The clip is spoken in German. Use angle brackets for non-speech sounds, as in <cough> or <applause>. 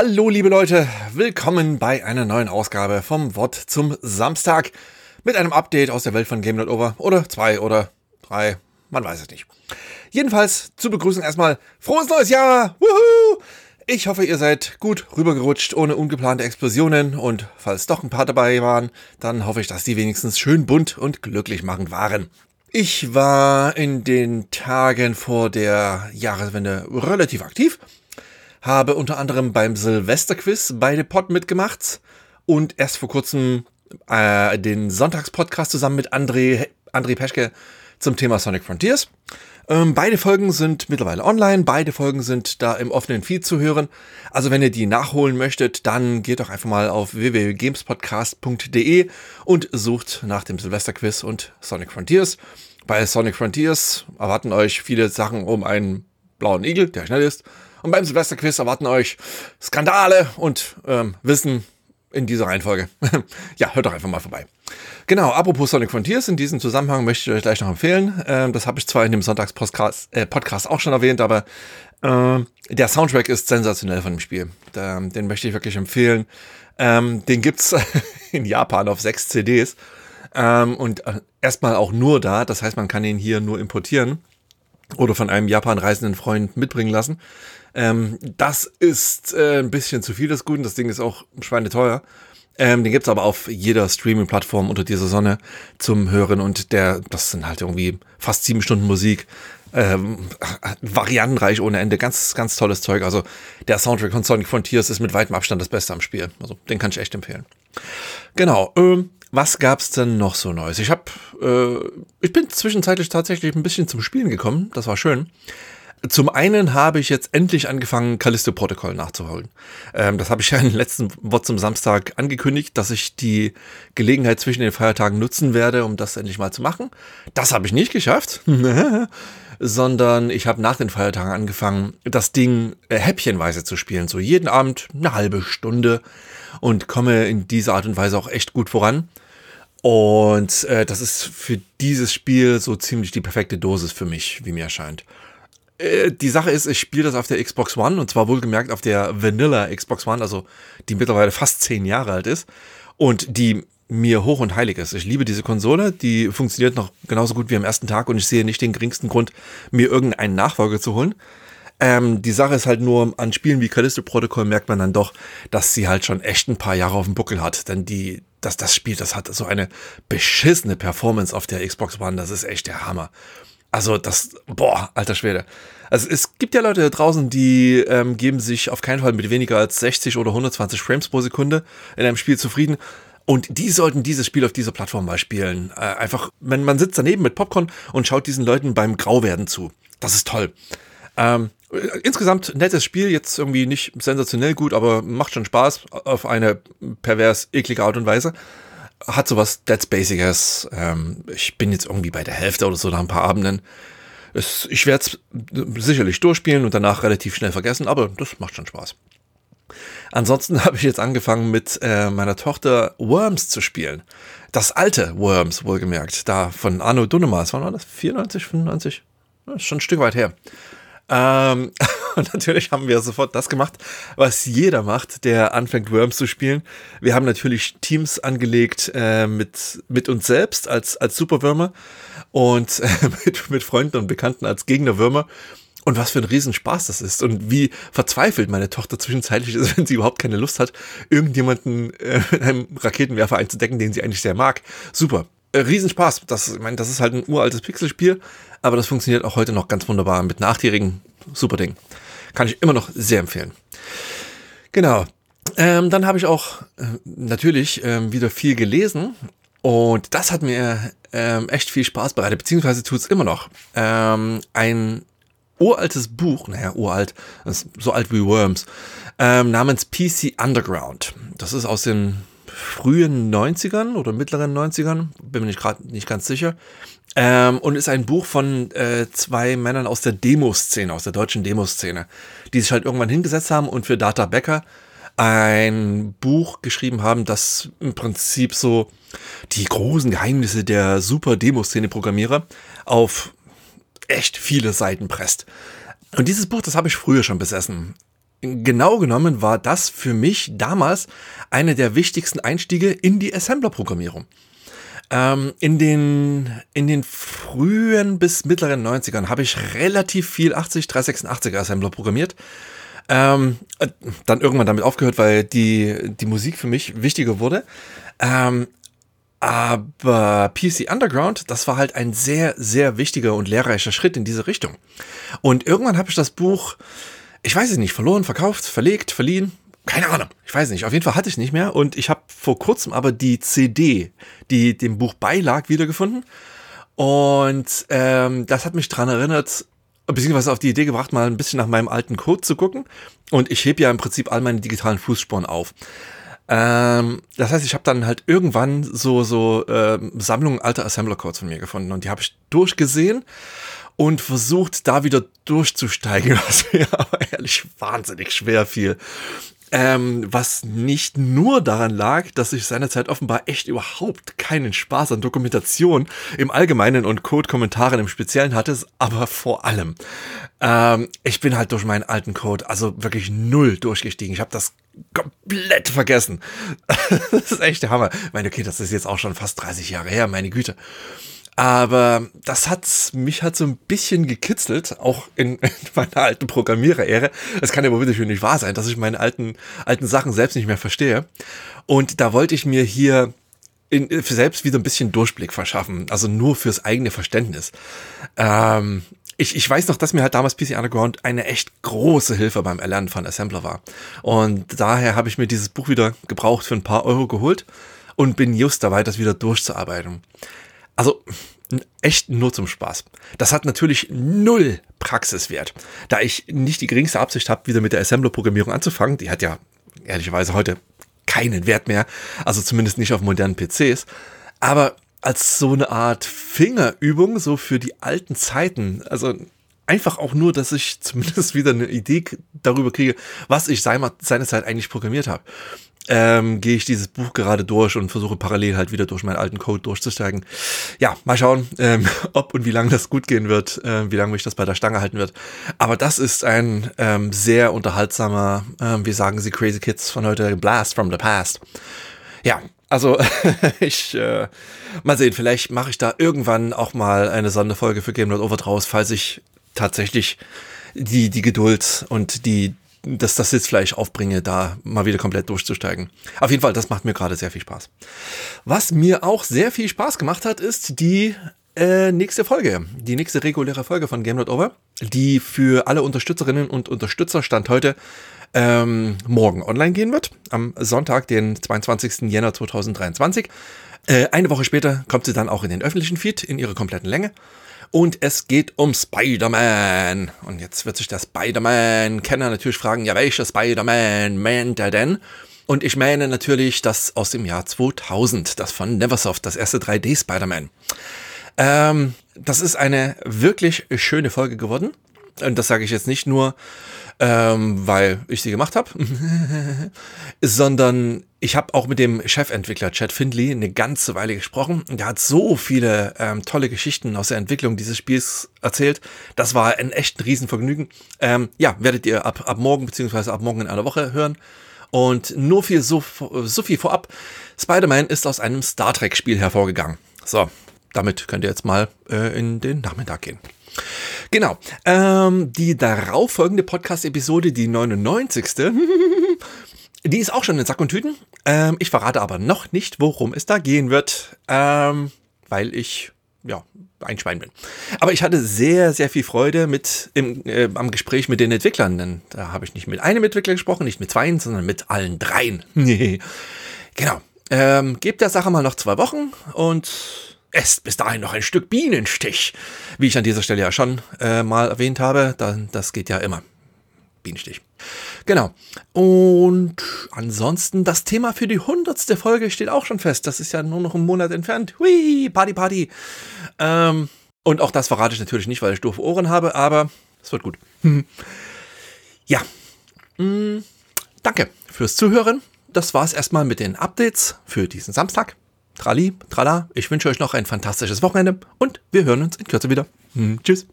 Hallo liebe Leute, willkommen bei einer neuen Ausgabe vom Wort zum Samstag mit einem Update aus der Welt von Game Over oder zwei oder drei, man weiß es nicht. Jedenfalls zur Begrüßung erstmal frohes neues Jahr! Woohoo! Ich hoffe, ihr seid gut rübergerutscht ohne ungeplante Explosionen und falls doch ein paar dabei waren, dann hoffe ich, dass die wenigstens schön bunt und glücklich machend waren. Ich war in den Tagen vor der Jahreswende relativ aktiv habe unter anderem beim Silvesterquiz bei The Pod mitgemacht und erst vor kurzem äh, den Sonntagspodcast zusammen mit André, André Peschke zum Thema Sonic Frontiers. Ähm, beide Folgen sind mittlerweile online, beide Folgen sind da im offenen Feed zu hören. Also wenn ihr die nachholen möchtet, dann geht doch einfach mal auf www.gamespodcast.de und sucht nach dem Silvesterquiz und Sonic Frontiers. Bei Sonic Frontiers erwarten euch viele Sachen um einen blauen Igel, der schnell ist, und beim Silvesterquiz erwarten euch Skandale und ähm, Wissen in dieser Reihenfolge. <laughs> ja, hört doch einfach mal vorbei. Genau, apropos Sonic Frontiers, in diesem Zusammenhang möchte ich euch gleich noch empfehlen. Ähm, das habe ich zwar in dem Sonntagspodcast äh, auch schon erwähnt, aber äh, der Soundtrack ist sensationell von dem Spiel. Da, den möchte ich wirklich empfehlen. Ähm, den gibt's <laughs> in Japan auf sechs CDs. Ähm, und äh, erstmal auch nur da, das heißt, man kann ihn hier nur importieren oder von einem Japan reisenden Freund mitbringen lassen. Ähm, das ist äh, ein bisschen zu viel des Guten. Das Ding ist auch schweineteuer. Ähm, den gibt's aber auf jeder Streaming-Plattform unter dieser Sonne zum Hören und der, das sind halt irgendwie fast sieben Stunden Musik. Ähm, variantenreich ohne Ende, ganz, ganz tolles Zeug. Also der Soundtrack von Sonic Frontiers ist mit weitem Abstand das Beste am Spiel. Also den kann ich echt empfehlen. Genau. Ähm, was gab's denn noch so Neues? Ich hab, äh, ich bin zwischenzeitlich tatsächlich ein bisschen zum Spielen gekommen. Das war schön. Zum einen habe ich jetzt endlich angefangen, Callisto Protocol nachzuholen. Ähm, das habe ich <laughs> ja im letzten Wort zum Samstag angekündigt, dass ich die Gelegenheit zwischen den Feiertagen nutzen werde, um das endlich mal zu machen. Das habe ich nicht geschafft, <laughs> sondern ich habe nach den Feiertagen angefangen, das Ding äh, häppchenweise zu spielen. So jeden Abend eine halbe Stunde und komme in dieser Art und Weise auch echt gut voran. Und äh, das ist für dieses Spiel so ziemlich die perfekte Dosis für mich, wie mir erscheint. Äh, die Sache ist, ich spiele das auf der Xbox One und zwar wohlgemerkt auf der Vanilla Xbox One, also die mittlerweile fast zehn Jahre alt ist und die mir hoch und heilig ist. Ich liebe diese Konsole, die funktioniert noch genauso gut wie am ersten Tag und ich sehe nicht den geringsten Grund, mir irgendeinen Nachfolger zu holen. Ähm, die Sache ist halt nur, an Spielen wie Callisto Protocol merkt man dann doch, dass sie halt schon echt ein paar Jahre auf dem Buckel hat. Denn die, das, das Spiel, das hat so eine beschissene Performance auf der Xbox One, das ist echt der Hammer. Also das, boah, alter Schwede. Also es gibt ja Leute da draußen, die ähm, geben sich auf keinen Fall mit weniger als 60 oder 120 Frames pro Sekunde in einem Spiel zufrieden. Und die sollten dieses Spiel auf dieser Plattform mal spielen. Äh, einfach, wenn man sitzt daneben mit Popcorn und schaut diesen Leuten beim Grauwerden zu. Das ist toll. Ähm, insgesamt nettes Spiel, jetzt irgendwie nicht sensationell gut, aber macht schon Spaß auf eine pervers eklige Art und Weise hat sowas Dead Spaciges. Ähm, ich bin jetzt irgendwie bei der Hälfte oder so nach ein paar Abenden. Es, ich werde es sicherlich durchspielen und danach relativ schnell vergessen, aber das macht schon Spaß. Ansonsten <laughs> habe ich jetzt angefangen mit äh, meiner Tochter Worms zu spielen. Das alte Worms, wohlgemerkt, da von Arno Dunnemas. Wann war das? 94, 95? Das ist schon ein Stück weit her. Ähm, <laughs> und natürlich haben wir sofort das gemacht, was jeder macht, der anfängt Worms zu spielen. Wir haben natürlich Teams angelegt äh, mit, mit uns selbst als, als Superwürmer und äh, <laughs> mit, mit Freunden und Bekannten als Gegnerwürmer. Und was für ein Riesenspaß das ist und wie verzweifelt meine Tochter zwischenzeitlich ist, <laughs> wenn sie überhaupt keine Lust hat, irgendjemanden äh, einem Raketenwerfer einzudecken, den sie eigentlich sehr mag. Super. Äh, Riesenspaß. Das, ich meine, das ist halt ein uraltes Pixelspiel, aber das funktioniert auch heute noch ganz wunderbar mit einer. Super Ding. Kann ich immer noch sehr empfehlen. Genau. Ähm, dann habe ich auch äh, natürlich ähm, wieder viel gelesen und das hat mir ähm, echt viel Spaß bereitet, beziehungsweise tut es immer noch. Ähm, ein uraltes Buch, naja, uralt, so alt wie Worms, ähm, namens PC Underground. Das ist aus den frühen 90ern oder mittleren 90ern, bin mir gerade nicht ganz sicher. Ähm, und ist ein Buch von äh, zwei Männern aus der Demoszene, aus der deutschen Demoszene, die sich halt irgendwann hingesetzt haben und für Data Becker ein Buch geschrieben haben, das im Prinzip so die großen Geheimnisse der super Demoszene-Programmierer auf echt viele Seiten presst. Und dieses Buch, das habe ich früher schon besessen. genau genommen war das für mich damals eine der wichtigsten Einstiege in die Assembler-Programmierung. Ähm, in, den, in den frühen bis mittleren 90ern habe ich relativ viel 80 386er Assembler programmiert. Ähm, äh, dann irgendwann damit aufgehört, weil die, die Musik für mich wichtiger wurde. Ähm, aber PC Underground, das war halt ein sehr, sehr wichtiger und lehrreicher Schritt in diese Richtung. Und irgendwann habe ich das Buch, ich weiß es nicht, verloren, verkauft, verlegt, verliehen. Keine Ahnung, ich weiß nicht. Auf jeden Fall hatte ich nicht mehr. Und ich habe vor kurzem aber die CD, die dem Buch beilag, wiedergefunden. Und ähm, das hat mich dran erinnert, beziehungsweise auf die Idee gebracht, mal ein bisschen nach meinem alten Code zu gucken. Und ich hebe ja im Prinzip all meine digitalen Fußspuren auf. Ähm, das heißt, ich habe dann halt irgendwann so so äh, Sammlungen alter Assembler-Codes von mir gefunden und die habe ich durchgesehen und versucht, da wieder durchzusteigen, <laughs> was mir aber ehrlich wahnsinnig schwer fiel. Ähm, was nicht nur daran lag, dass ich seinerzeit offenbar echt überhaupt keinen Spaß an Dokumentation im Allgemeinen und Code-Kommentaren im Speziellen hatte, aber vor allem, ähm, ich bin halt durch meinen alten Code also wirklich null durchgestiegen. Ich habe das komplett vergessen. <laughs> das ist echt der Hammer. Ich meine, okay, das ist jetzt auch schon fast 30 Jahre her, meine Güte. Aber das hat mich halt so ein bisschen gekitzelt, auch in, <laughs> in meiner alten Programmierer-Ära. Es kann ja wohl wirklich nicht wahr sein, dass ich meine alten, alten Sachen selbst nicht mehr verstehe. Und da wollte ich mir hier in, selbst wieder ein bisschen Durchblick verschaffen, also nur fürs eigene Verständnis. Ähm, ich, ich weiß noch, dass mir halt damals PC Underground eine echt große Hilfe beim Erlernen von Assembler war. Und daher habe ich mir dieses Buch wieder gebraucht für ein paar Euro geholt und bin just dabei, das wieder durchzuarbeiten. Also echt nur zum Spaß. Das hat natürlich null Praxiswert, da ich nicht die geringste Absicht habe, wieder mit der Assembler-Programmierung anzufangen. Die hat ja ehrlicherweise heute keinen Wert mehr, also zumindest nicht auf modernen PCs. Aber als so eine Art Fingerübung, so für die alten Zeiten, also einfach auch nur, dass ich <laughs> zumindest wieder eine Idee darüber kriege, was ich seinerzeit eigentlich programmiert habe ähm, gehe ich dieses Buch gerade durch und versuche parallel halt wieder durch meinen alten Code durchzusteigen. Ja, mal schauen, ähm, <laughs> ob und wie lange das gut gehen wird, äh, wie lange mich das bei der Stange halten wird. Aber das ist ein ähm, sehr unterhaltsamer, ähm, wie sagen sie Crazy Kids von heute, Blast from the Past. Ja, also <laughs> ich äh, mal sehen, vielleicht mache ich da irgendwann auch mal eine Sonderfolge für Game Over draus, falls ich tatsächlich die, die Geduld und die dass das Sitzfleisch aufbringe, da mal wieder komplett durchzusteigen. Auf jeden Fall, das macht mir gerade sehr viel Spaß. Was mir auch sehr viel Spaß gemacht hat, ist die äh, nächste Folge, die nächste reguläre Folge von Game Not Over, die für alle Unterstützerinnen und Unterstützer Stand heute ähm, morgen online gehen wird, am Sonntag, den 22. Jänner 2023. Äh, eine Woche später kommt sie dann auch in den öffentlichen Feed in ihrer kompletten Länge. Und es geht um Spider-Man. Und jetzt wird sich der Spider-Man-Kenner natürlich fragen, ja, welcher Spider-Man meint er denn? Und ich meine natürlich das aus dem Jahr 2000, das von Neversoft, das erste 3D Spider-Man. Ähm, das ist eine wirklich schöne Folge geworden. Und das sage ich jetzt nicht nur, ähm, weil ich sie gemacht habe, <laughs> sondern ich habe auch mit dem Chefentwickler Chad Findley eine ganze Weile gesprochen. Der hat so viele ähm, tolle Geschichten aus der Entwicklung dieses Spiels erzählt. Das war ein echt Riesenvergnügen. Ähm, ja, werdet ihr ab, ab morgen beziehungsweise ab morgen in einer Woche hören. Und nur viel so, so viel vorab. Spider-Man ist aus einem Star Trek-Spiel hervorgegangen. So, damit könnt ihr jetzt mal äh, in den Nachmittag gehen. Genau. Ähm, die darauffolgende Podcast-Episode, die 99. <laughs> die ist auch schon in Sack und Tüten. Ähm, ich verrate aber noch nicht, worum es da gehen wird, ähm, weil ich ja, ein Schwein bin. Aber ich hatte sehr, sehr viel Freude mit im, äh, am Gespräch mit den Entwicklern, denn da habe ich nicht mit einem Entwickler gesprochen, nicht mit zweien, sondern mit allen dreien. <laughs> genau. Ähm, gebt der Sache mal noch zwei Wochen und esst bis dahin noch ein Stück Bienenstich. Wie ich an dieser Stelle ja schon äh, mal erwähnt habe, dann, das geht ja immer. Bienenstich. Genau. Und ansonsten, das Thema für die hundertste Folge steht auch schon fest. Das ist ja nur noch einen Monat entfernt. Hui, Party, Party. Ähm, und auch das verrate ich natürlich nicht, weil ich doofe Ohren habe, aber es wird gut. <laughs> ja. Mm, danke fürs Zuhören. Das war es erstmal mit den Updates für diesen Samstag. Trali, trala, ich wünsche euch noch ein fantastisches Wochenende und wir hören uns in Kürze wieder. Hm, tschüss.